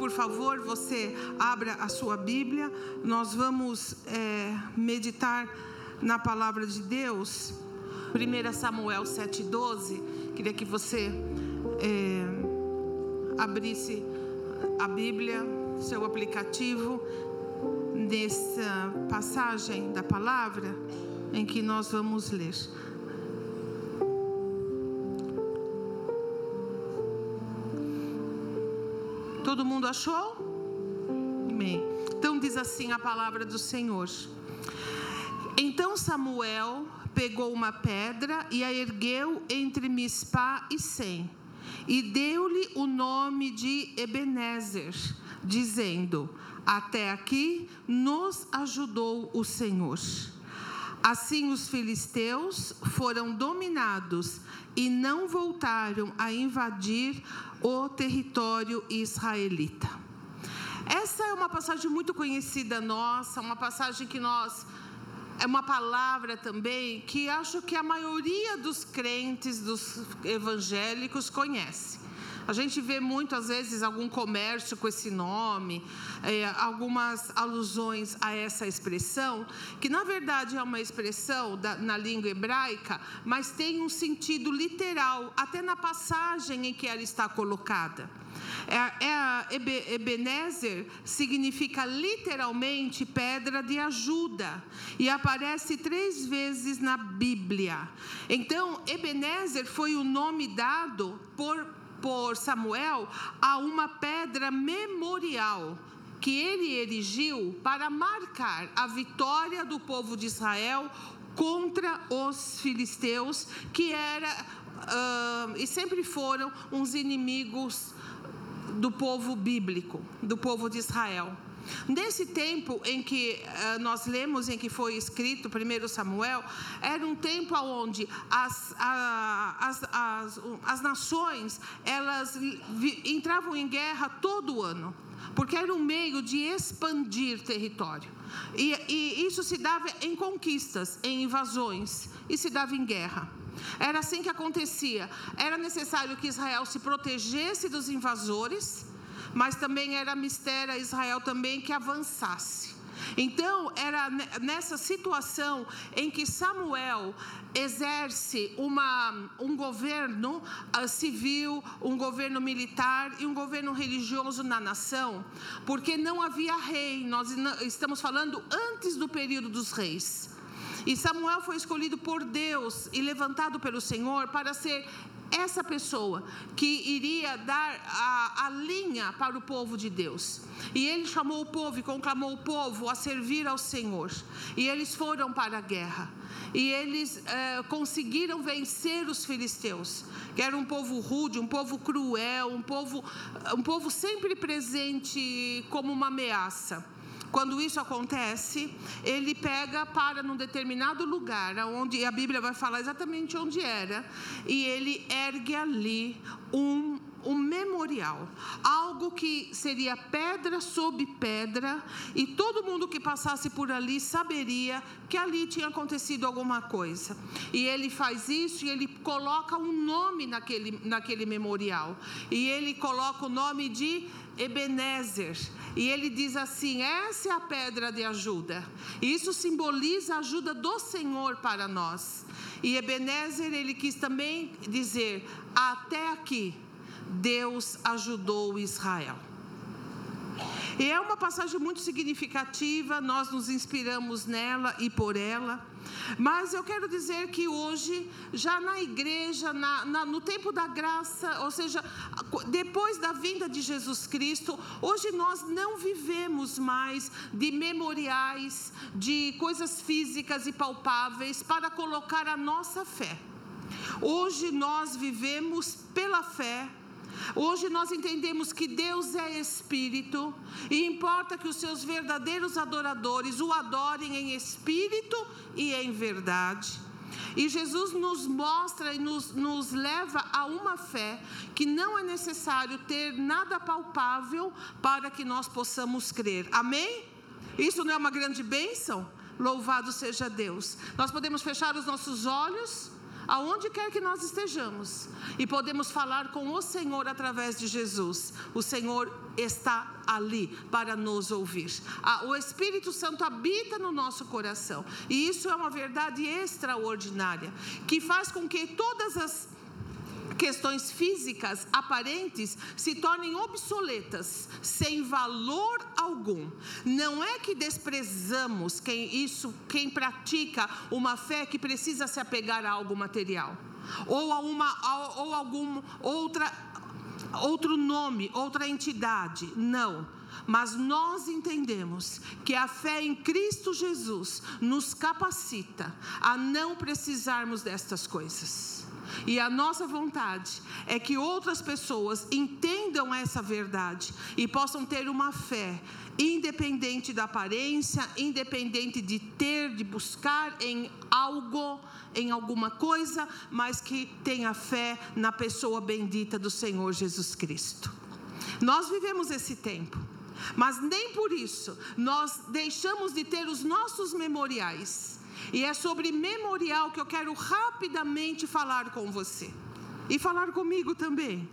por favor, você abra a sua Bíblia. Nós vamos é, meditar na palavra de Deus. 1 Samuel 7,12. Queria que você é, abrisse a Bíblia, seu aplicativo, nessa passagem da palavra em que nós vamos ler. Todo mundo achou? Amém. Então diz assim a palavra do Senhor. Então Samuel pegou uma pedra e a ergueu entre Mispá e Sem, e deu-lhe o nome de Ebenezer, dizendo: Até aqui nos ajudou o Senhor. Assim os filisteus foram dominados e não voltaram a invadir o território israelita. Essa é uma passagem muito conhecida nossa, uma passagem que nós é uma palavra também que acho que a maioria dos crentes, dos evangélicos conhece. A gente vê muito, às vezes, algum comércio com esse nome, é, algumas alusões a essa expressão, que na verdade é uma expressão da, na língua hebraica, mas tem um sentido literal, até na passagem em que ela está colocada. É, é, Ebenezer significa literalmente pedra de ajuda e aparece três vezes na Bíblia. Então, Ebenezer foi o nome dado por por Samuel a uma pedra memorial que ele erigiu para marcar a vitória do povo de Israel contra os filisteus, que era uh, e sempre foram uns inimigos do povo bíblico, do povo de Israel. Nesse tempo em que uh, nós lemos, em que foi escrito 1 Samuel, era um tempo onde as, as, as, as nações elas entravam em guerra todo ano, porque era um meio de expandir território. E, e isso se dava em conquistas, em invasões, e se dava em guerra. Era assim que acontecia. Era necessário que Israel se protegesse dos invasores mas também era mistério a Israel também que avançasse. Então, era nessa situação em que Samuel exerce uma, um governo uh, civil, um governo militar e um governo religioso na nação, porque não havia rei, nós estamos falando antes do período dos reis. E Samuel foi escolhido por Deus e levantado pelo Senhor para ser essa pessoa que iria dar a, a, linha para o povo de Deus. E ele chamou o povo e conclamou o povo a servir ao Senhor. E eles foram para a guerra. E eles é, conseguiram vencer os filisteus, que era um povo rude, um povo cruel, um povo, um povo sempre presente como uma ameaça. Quando isso acontece, ele pega para num determinado lugar, onde a Bíblia vai falar exatamente onde era, e ele ergue ali um um memorial, algo que seria pedra sobre pedra, e todo mundo que passasse por ali saberia que ali tinha acontecido alguma coisa. E ele faz isso e ele coloca um nome naquele, naquele memorial, e ele coloca o nome de Ebenezer. E ele diz assim: essa é a pedra de ajuda. Isso simboliza a ajuda do Senhor para nós. E Ebenezer, ele quis também dizer: até aqui, Deus ajudou Israel. E é uma passagem muito significativa, nós nos inspiramos nela e por ela. Mas eu quero dizer que hoje, já na igreja, na, na, no tempo da graça, ou seja, depois da vinda de Jesus Cristo, hoje nós não vivemos mais de memoriais, de coisas físicas e palpáveis para colocar a nossa fé. Hoje nós vivemos pela fé Hoje nós entendemos que Deus é Espírito e importa que os seus verdadeiros adoradores o adorem em espírito e em verdade. E Jesus nos mostra e nos, nos leva a uma fé que não é necessário ter nada palpável para que nós possamos crer. Amém? Isso não é uma grande bênção? Louvado seja Deus. Nós podemos fechar os nossos olhos aonde quer que nós estejamos, e podemos falar com o Senhor através de Jesus. O Senhor está ali para nos ouvir. O Espírito Santo habita no nosso coração, e isso é uma verdade extraordinária que faz com que todas as questões físicas aparentes se tornem obsoletas, sem valor algum. Não é que desprezamos quem isso, quem pratica uma fé que precisa se apegar a algo material ou a uma ou algum outra outro nome, outra entidade. Não. Mas nós entendemos que a fé em Cristo Jesus nos capacita a não precisarmos destas coisas. E a nossa vontade é que outras pessoas entendam essa verdade e possam ter uma fé independente da aparência, independente de ter, de buscar em algo, em alguma coisa, mas que tenha fé na pessoa bendita do Senhor Jesus Cristo. Nós vivemos esse tempo. Mas nem por isso nós deixamos de ter os nossos memoriais e é sobre memorial que eu quero rapidamente falar com você. E falar comigo também.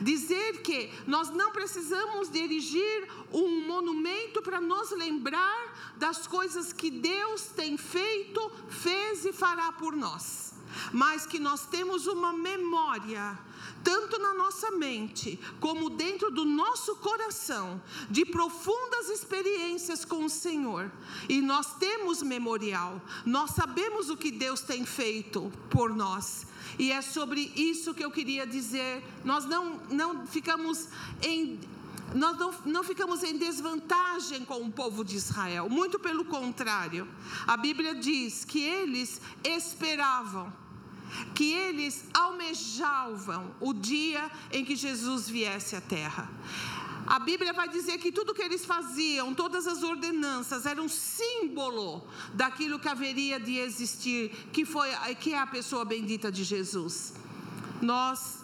Dizer que nós não precisamos dirigir um monumento para nos lembrar das coisas que Deus tem feito, fez e fará por nós, mas que nós temos uma memória tanto na nossa mente como dentro do nosso coração, de profundas experiências com o Senhor. E nós temos memorial, nós sabemos o que Deus tem feito por nós. E é sobre isso que eu queria dizer. Nós não, não ficamos em nós não, não, ficamos em desvantagem com o povo de Israel, muito pelo contrário. A Bíblia diz que eles esperavam que eles almejavam o dia em que Jesus viesse à terra. A Bíblia vai dizer que tudo que eles faziam, todas as ordenanças, eram um símbolo daquilo que haveria de existir, que foi que é a pessoa bendita de Jesus. Nós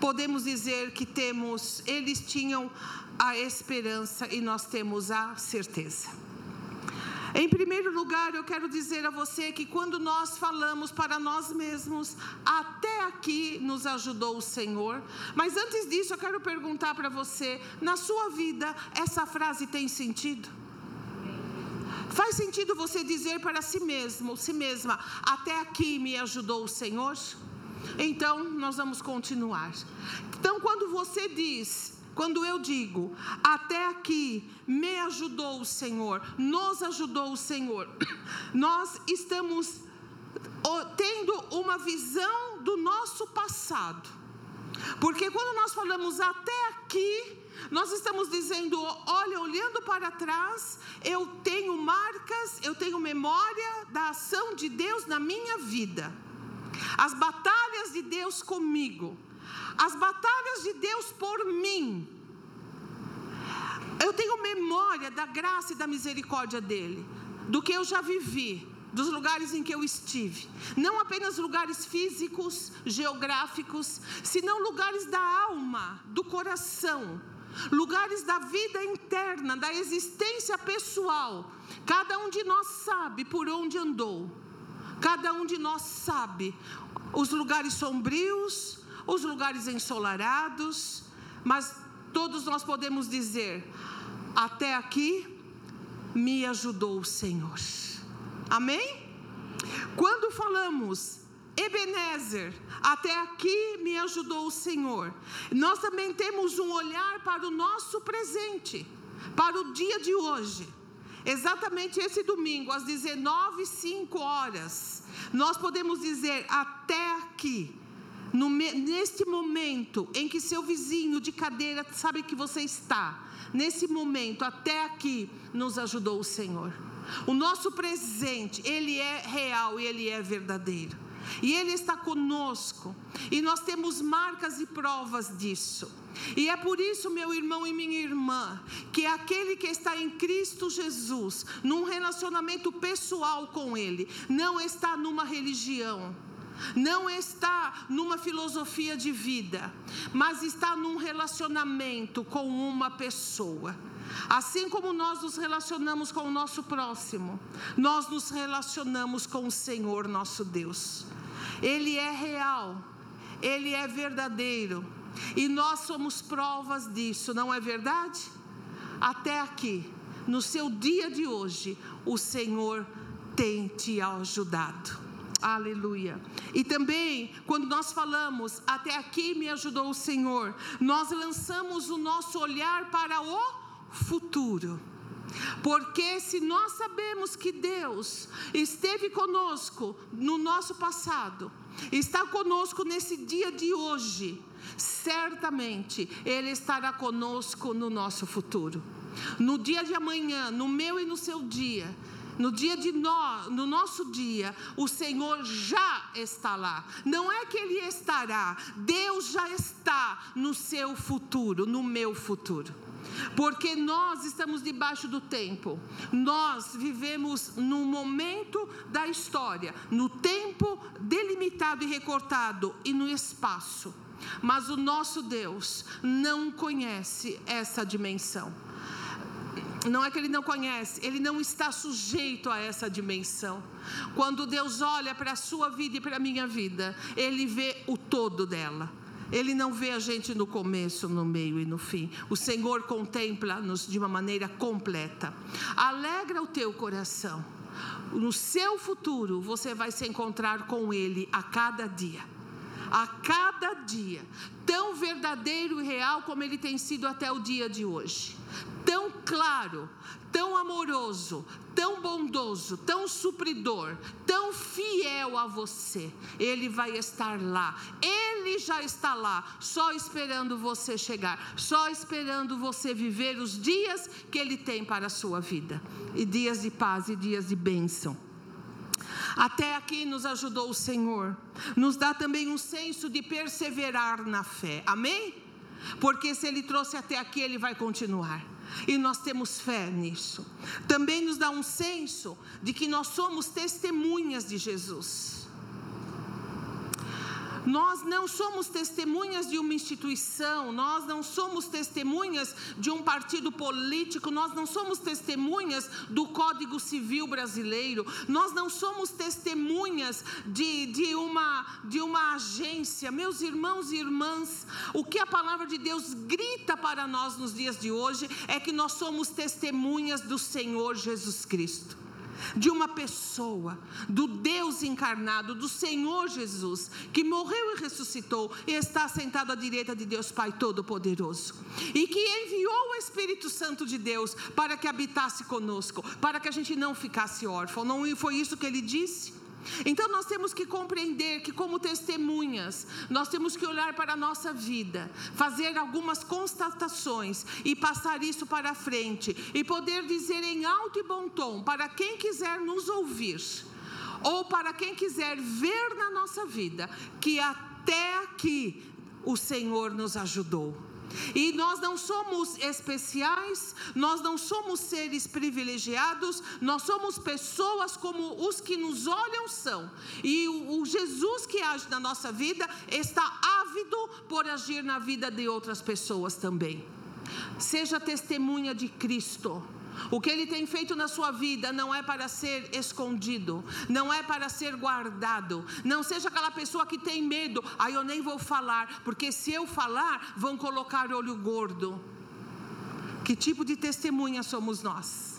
podemos dizer que temos, eles tinham a esperança e nós temos a certeza. Em primeiro lugar, eu quero dizer a você que quando nós falamos para nós mesmos, até aqui nos ajudou o Senhor. Mas antes disso, eu quero perguntar para você: na sua vida, essa frase tem sentido? Faz sentido você dizer para si mesmo, si mesma, até aqui me ajudou o Senhor? Então, nós vamos continuar. Então, quando você diz, quando eu digo, até aqui me ajudou o Senhor, nos ajudou o Senhor, nós estamos tendo uma visão do nosso passado. Porque quando nós falamos até aqui, nós estamos dizendo, olha, olhando para trás, eu tenho marcas, eu tenho memória da ação de Deus na minha vida. As batalhas de Deus comigo as batalhas de Deus por mim. Eu tenho memória da graça e da misericórdia dele, do que eu já vivi, dos lugares em que eu estive. Não apenas lugares físicos, geográficos, senão lugares da alma, do coração, lugares da vida interna, da existência pessoal. Cada um de nós sabe por onde andou. Cada um de nós sabe os lugares sombrios, os lugares ensolarados, mas todos nós podemos dizer: até aqui me ajudou o Senhor. Amém? Quando falamos Ebenezer, até aqui me ajudou o Senhor. Nós também temos um olhar para o nosso presente, para o dia de hoje. Exatamente esse domingo, às 19 5 horas, nós podemos dizer até aqui no, neste momento em que seu vizinho de cadeira sabe que você está, nesse momento, até aqui, nos ajudou o Senhor. O nosso presente, ele é real e ele é verdadeiro. E Ele está conosco. E nós temos marcas e provas disso. E é por isso, meu irmão e minha irmã, que aquele que está em Cristo Jesus, num relacionamento pessoal com Ele, não está numa religião não está numa filosofia de vida, mas está num relacionamento com uma pessoa. Assim como nós nos relacionamos com o nosso próximo, nós nos relacionamos com o Senhor nosso Deus. Ele é real, ele é verdadeiro. E nós somos provas disso, não é verdade? Até aqui, no seu dia de hoje, o Senhor tem te ajudado. Aleluia. E também, quando nós falamos, até aqui me ajudou o Senhor, nós lançamos o nosso olhar para o futuro. Porque se nós sabemos que Deus esteve conosco no nosso passado, está conosco nesse dia de hoje, certamente Ele estará conosco no nosso futuro. No dia de amanhã, no meu e no seu dia, no dia de nós, no nosso dia, o Senhor já está lá. Não é que Ele estará, Deus já está no seu futuro, no meu futuro. Porque nós estamos debaixo do tempo, nós vivemos no momento da história, no tempo delimitado e recortado e no espaço. Mas o nosso Deus não conhece essa dimensão não é que ele não conhece, ele não está sujeito a essa dimensão. Quando Deus olha para a sua vida e para a minha vida, ele vê o todo dela. Ele não vê a gente no começo, no meio e no fim. O Senhor contempla-nos de uma maneira completa. Alegra o teu coração. No seu futuro, você vai se encontrar com Ele a cada dia. A cada dia. Tão verdadeiro e real como ele tem sido até o dia de hoje tão claro, tão amoroso, tão bondoso, tão supridor, tão fiel a você. Ele vai estar lá. Ele já está lá, só esperando você chegar, só esperando você viver os dias que ele tem para a sua vida. E dias de paz e dias de bênção. Até aqui nos ajudou o Senhor. Nos dá também um senso de perseverar na fé. Amém? Porque se ele trouxe até aqui, ele vai continuar. E nós temos fé nisso. Também nos dá um senso de que nós somos testemunhas de Jesus. Nós não somos testemunhas de uma instituição, nós não somos testemunhas de um partido político, nós não somos testemunhas do Código Civil brasileiro, nós não somos testemunhas de, de, uma, de uma agência. Meus irmãos e irmãs, o que a palavra de Deus grita para nós nos dias de hoje é que nós somos testemunhas do Senhor Jesus Cristo de uma pessoa, do Deus encarnado, do Senhor Jesus, que morreu e ressuscitou e está sentado à direita de Deus Pai Todo-Poderoso, e que enviou o Espírito Santo de Deus para que habitasse conosco, para que a gente não ficasse órfão. Não foi isso que ele disse? Então nós temos que compreender que, como testemunhas, nós temos que olhar para a nossa vida, fazer algumas constatações e passar isso para frente e poder dizer em alto e bom tom para quem quiser nos ouvir ou para quem quiser ver na nossa vida que até aqui o Senhor nos ajudou. E nós não somos especiais, nós não somos seres privilegiados, nós somos pessoas como os que nos olham são. E o, o Jesus que age na nossa vida está ávido por agir na vida de outras pessoas também. Seja testemunha de Cristo. O que ele tem feito na sua vida não é para ser escondido, não é para ser guardado. Não seja aquela pessoa que tem medo, aí eu nem vou falar, porque se eu falar, vão colocar olho gordo. Que tipo de testemunha somos nós?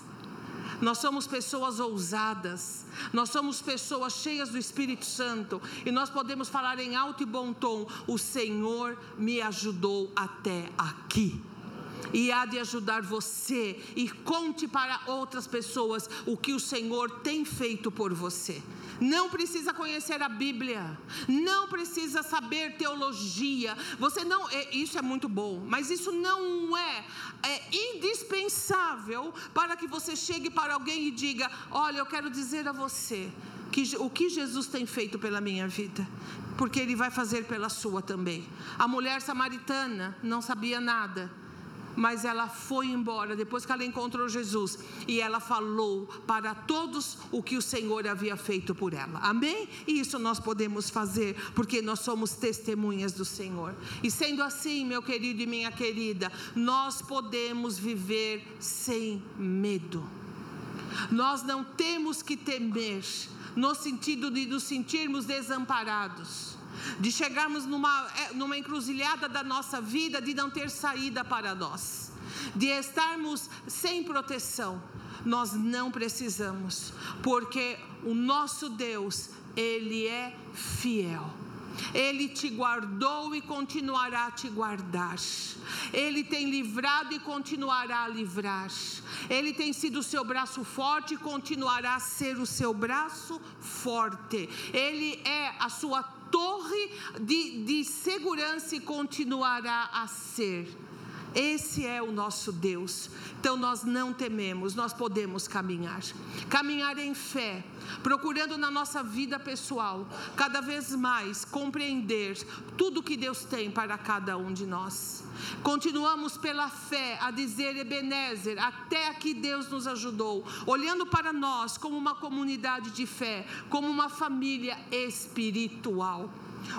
Nós somos pessoas ousadas, nós somos pessoas cheias do Espírito Santo e nós podemos falar em alto e bom tom: O Senhor me ajudou até aqui e há de ajudar você. E conte para outras pessoas o que o Senhor tem feito por você. Não precisa conhecer a Bíblia, não precisa saber teologia. Você não, é, isso é muito bom, mas isso não é, é indispensável para que você chegue para alguém e diga: Olha, eu quero dizer a você que, o que Jesus tem feito pela minha vida, porque Ele vai fazer pela sua também. A mulher samaritana não sabia nada mas ela foi embora depois que ela encontrou Jesus e ela falou para todos o que o Senhor havia feito por ela. Amém? E isso nós podemos fazer porque nós somos testemunhas do Senhor. E sendo assim, meu querido e minha querida, nós podemos viver sem medo. Nós não temos que temer no sentido de nos sentirmos desamparados, de chegarmos numa, é, numa encruzilhada da nossa vida de não ter saída para nós, de estarmos sem proteção. Nós não precisamos, porque o nosso Deus, Ele é fiel. Ele te guardou e continuará a te guardar. Ele tem livrado e continuará a livrar. Ele tem sido o seu braço forte e continuará a ser o seu braço forte. Ele é a sua torre de, de segurança e continuará a ser. Esse é o nosso Deus. Então nós não tememos, nós podemos caminhar. Caminhar em fé, procurando na nossa vida pessoal, cada vez mais compreender tudo que Deus tem para cada um de nós. Continuamos pela fé a dizer Ebenezer, até aqui Deus nos ajudou, olhando para nós como uma comunidade de fé, como uma família espiritual.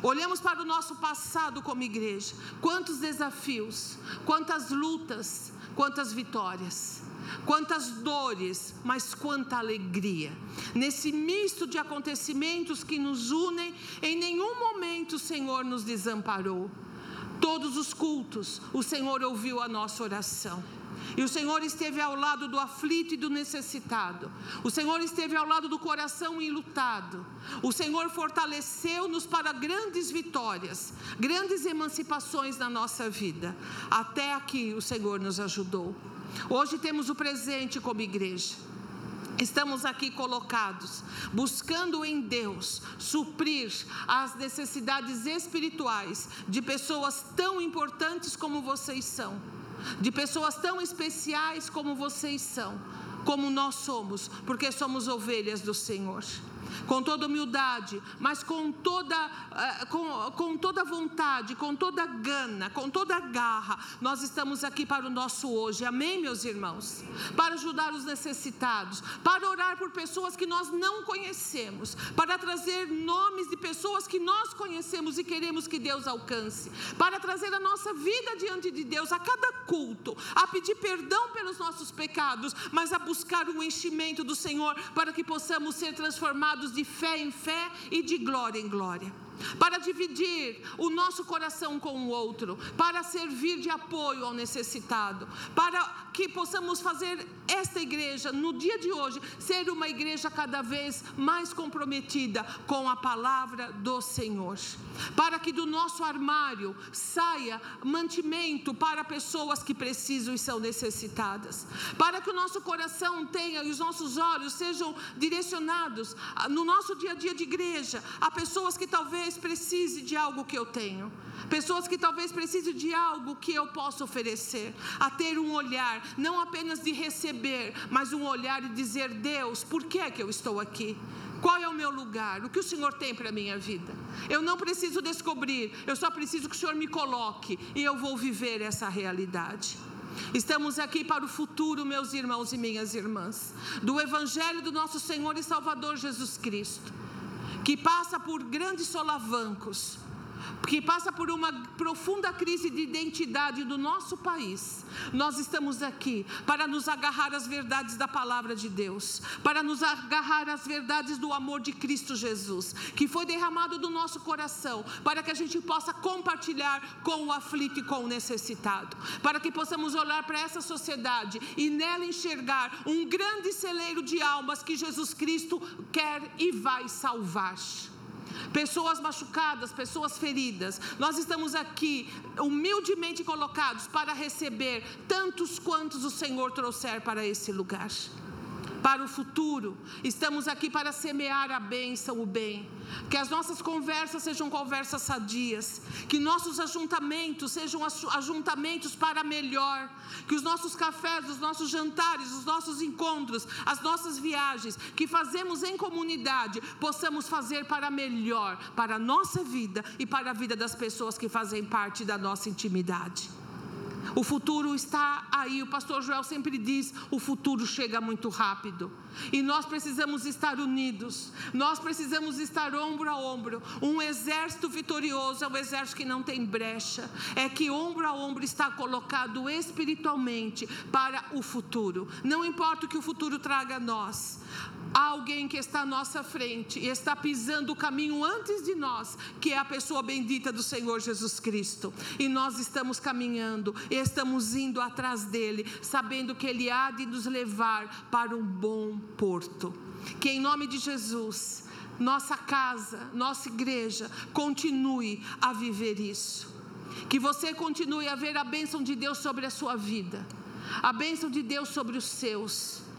Olhamos para o nosso passado como igreja. Quantos desafios, quantas lutas, quantas vitórias, quantas dores, mas quanta alegria. Nesse misto de acontecimentos que nos unem, em nenhum momento o Senhor nos desamparou. Todos os cultos, o Senhor ouviu a nossa oração. E o Senhor esteve ao lado do aflito e do necessitado. O Senhor esteve ao lado do coração enlutado. O Senhor fortaleceu-nos para grandes vitórias, grandes emancipações na nossa vida. Até aqui o Senhor nos ajudou. Hoje temos o presente como igreja. Estamos aqui colocados, buscando em Deus suprir as necessidades espirituais de pessoas tão importantes como vocês são de pessoas tão especiais como vocês são, como nós somos, porque somos ovelhas do Senhor com toda humildade, mas com toda, uh, com, com toda vontade, com toda gana, com toda garra, nós estamos aqui para o nosso hoje, amém, meus irmãos? Para ajudar os necessitados, para orar por pessoas que nós não conhecemos, para trazer nomes de pessoas que nós conhecemos e queremos que Deus alcance, para trazer a nossa vida diante de Deus a cada culto, a pedir perdão pelos nossos pecados, mas a buscar o enchimento do Senhor para que possamos ser transformados de fé em fé e de glória em glória. Para dividir o nosso coração com o outro, para servir de apoio ao necessitado, para que possamos fazer esta igreja, no dia de hoje, ser uma igreja cada vez mais comprometida com a palavra do Senhor, para que do nosso armário saia mantimento para pessoas que precisam e são necessitadas, para que o nosso coração tenha e os nossos olhos sejam direcionados no nosso dia a dia de igreja a pessoas que talvez precise de algo que eu tenho, pessoas que talvez precisem de algo que eu possa oferecer, a ter um olhar, não apenas de receber, mas um olhar e dizer: Deus, por que é que eu estou aqui? Qual é o meu lugar? O que o Senhor tem para a minha vida? Eu não preciso descobrir, eu só preciso que o Senhor me coloque e eu vou viver essa realidade. Estamos aqui para o futuro, meus irmãos e minhas irmãs, do Evangelho do nosso Senhor e Salvador Jesus Cristo que passa por grandes solavancos, que passa por uma profunda crise de identidade do nosso país, nós estamos aqui para nos agarrar às verdades da palavra de Deus, para nos agarrar às verdades do amor de Cristo Jesus, que foi derramado do nosso coração, para que a gente possa compartilhar com o aflito e com o necessitado, para que possamos olhar para essa sociedade e nela enxergar um grande celeiro de almas que Jesus Cristo quer e vai salvar pessoas machucadas, pessoas feridas. Nós estamos aqui humildemente colocados para receber tantos quantos o Senhor trouxer para esse lugar para o futuro. Estamos aqui para semear a bênção, o bem. Que as nossas conversas sejam conversas sadias. Que nossos ajuntamentos sejam ajuntamentos para melhor. Que os nossos cafés, os nossos jantares, os nossos encontros, as nossas viagens que fazemos em comunidade, possamos fazer para melhor, para a nossa vida e para a vida das pessoas que fazem parte da nossa intimidade. O futuro está aí. O pastor Joel sempre diz: o futuro chega muito rápido. E nós precisamos estar unidos. Nós precisamos estar ombro a ombro. Um exército vitorioso é um exército que não tem brecha. É que ombro a ombro está colocado espiritualmente para o futuro. Não importa o que o futuro traga a nós. Há alguém que está à nossa frente e está pisando o caminho antes de nós, que é a pessoa bendita do Senhor Jesus Cristo. E nós estamos caminhando, e estamos indo atrás dele, sabendo que ele há de nos levar para um bom porto. Que em nome de Jesus, nossa casa, nossa igreja, continue a viver isso. Que você continue a ver a bênção de Deus sobre a sua vida, a bênção de Deus sobre os seus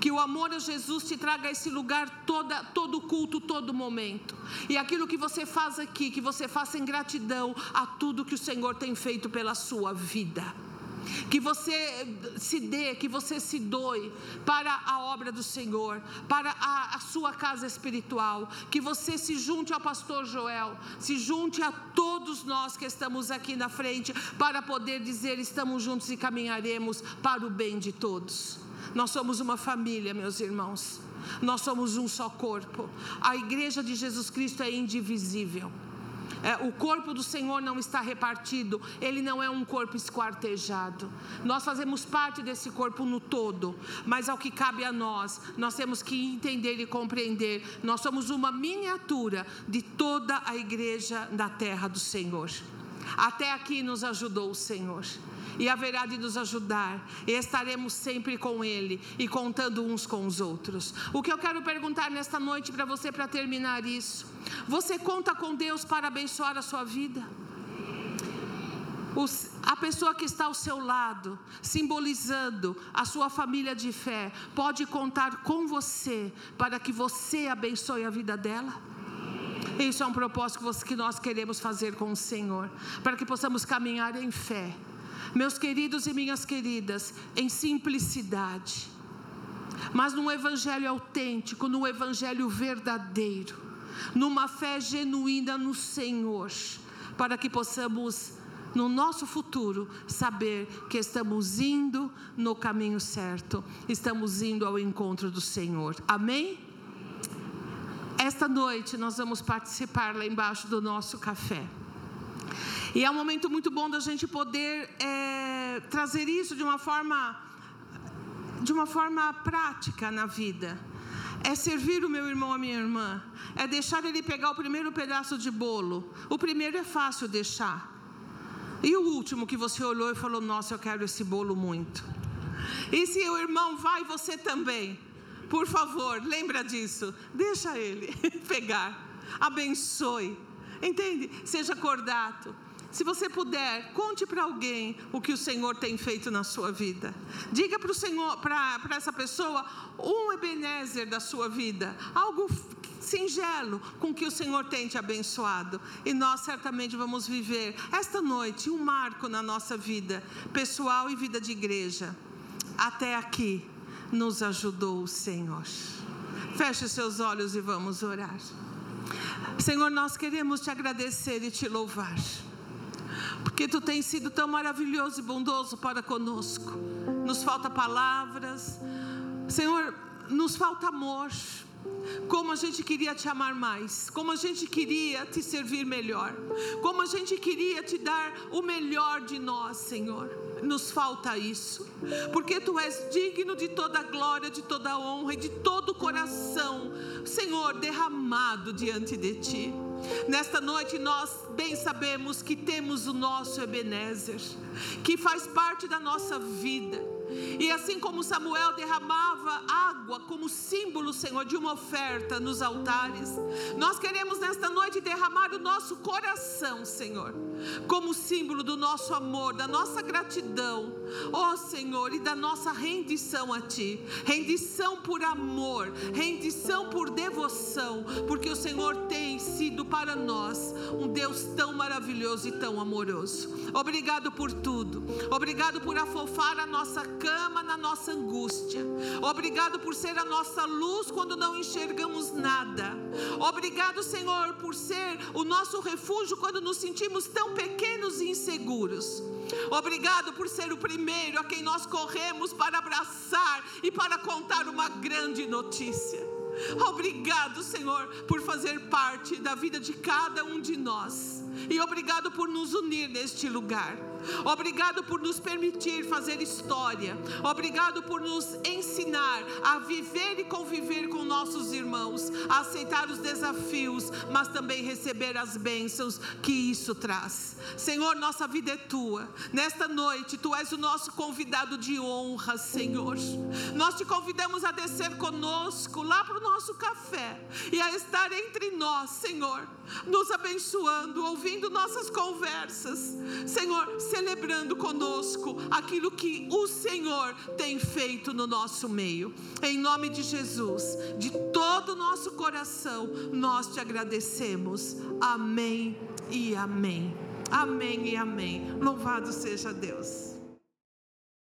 que o amor a Jesus te traga a esse lugar toda, todo culto, todo momento. E aquilo que você faz aqui, que você faça em gratidão a tudo que o Senhor tem feito pela sua vida. Que você se dê, que você se doe para a obra do Senhor, para a, a sua casa espiritual. Que você se junte ao pastor Joel, se junte a todos nós que estamos aqui na frente, para poder dizer: estamos juntos e caminharemos para o bem de todos. Nós somos uma família, meus irmãos. Nós somos um só corpo. A igreja de Jesus Cristo é indivisível. É, o corpo do Senhor não está repartido, ele não é um corpo esquartejado. Nós fazemos parte desse corpo no todo, mas ao que cabe a nós, nós temos que entender e compreender. Nós somos uma miniatura de toda a igreja da terra do Senhor. Até aqui nos ajudou o Senhor e haverá de nos ajudar, e estaremos sempre com Ele e contando uns com os outros. O que eu quero perguntar nesta noite para você, para terminar isso: você conta com Deus para abençoar a sua vida? A pessoa que está ao seu lado, simbolizando a sua família de fé, pode contar com você para que você abençoe a vida dela? Isso é um propósito que nós queremos fazer com o Senhor, para que possamos caminhar em fé meus queridos e minhas queridas, em simplicidade, mas num evangelho autêntico, num evangelho verdadeiro, numa fé genuína no Senhor, para que possamos no nosso futuro saber que estamos indo no caminho certo, estamos indo ao encontro do Senhor. Amém? Esta noite nós vamos participar lá embaixo do nosso café. E é um momento muito bom da gente poder é, trazer isso de uma forma, de uma forma prática na vida. É servir o meu irmão, a minha irmã. É deixar ele pegar o primeiro pedaço de bolo. O primeiro é fácil deixar. E o último que você olhou e falou: Nossa, eu quero esse bolo muito. E se o irmão vai, você também. Por favor, lembra disso. Deixa ele pegar. Abençoe. Entende? Seja cordato. Se você puder, conte para alguém o que o Senhor tem feito na sua vida. Diga para o Senhor, para essa pessoa, um Ebenezer da sua vida, algo singelo com que o Senhor tem te abençoado. E nós certamente vamos viver esta noite um marco na nossa vida pessoal e vida de igreja. Até aqui nos ajudou o Senhor. Feche seus olhos e vamos orar. Senhor, nós queremos te agradecer e te louvar porque tu tens sido tão maravilhoso e bondoso para conosco. Nos falta palavras, Senhor, nos falta amor. Como a gente queria te amar mais, como a gente queria te servir melhor, como a gente queria te dar o melhor de nós, Senhor. Nos falta isso, porque tu és digno de toda glória, de toda honra e de todo o coração, Senhor, derramado diante de ti. Nesta noite nós bem sabemos que temos o nosso Ebenezer, que faz parte da nossa vida e assim como Samuel derramava água como símbolo, Senhor, de uma oferta nos altares, nós queremos nesta noite derramar o nosso coração, Senhor, como símbolo do nosso amor, da nossa gratidão, ó oh, Senhor, e da nossa rendição a Ti. Rendição por amor, rendição por devoção, porque o Senhor tem sido para nós um Deus tão maravilhoso e tão amoroso. Obrigado por tudo, obrigado por afofar a nossa cama na nossa angústia. Obrigado por ser a nossa luz quando não enxergamos nada. Obrigado, Senhor, por ser o nosso refúgio quando nos sentimos tão pequenos e inseguros. Obrigado por ser o primeiro a quem nós corremos para abraçar e para contar uma grande notícia. Obrigado, Senhor, por fazer parte da vida de cada um de nós. E obrigado por nos unir neste lugar. Obrigado por nos permitir fazer história. Obrigado por nos ensinar a viver e conviver com nossos irmãos, a aceitar os desafios, mas também receber as bênçãos que isso traz. Senhor, nossa vida é tua. Nesta noite, tu és o nosso convidado de honra, Senhor. Nós te convidamos a descer conosco lá para o nosso café e a estar entre nós, Senhor, nos abençoando, ouvindo nossas conversas. Senhor, celebrando conosco aquilo que o Senhor tem feito no nosso meio. Em nome de Jesus, de todo o nosso coração, nós te agradecemos. Amém e amém. Amém e amém. Louvado seja Deus.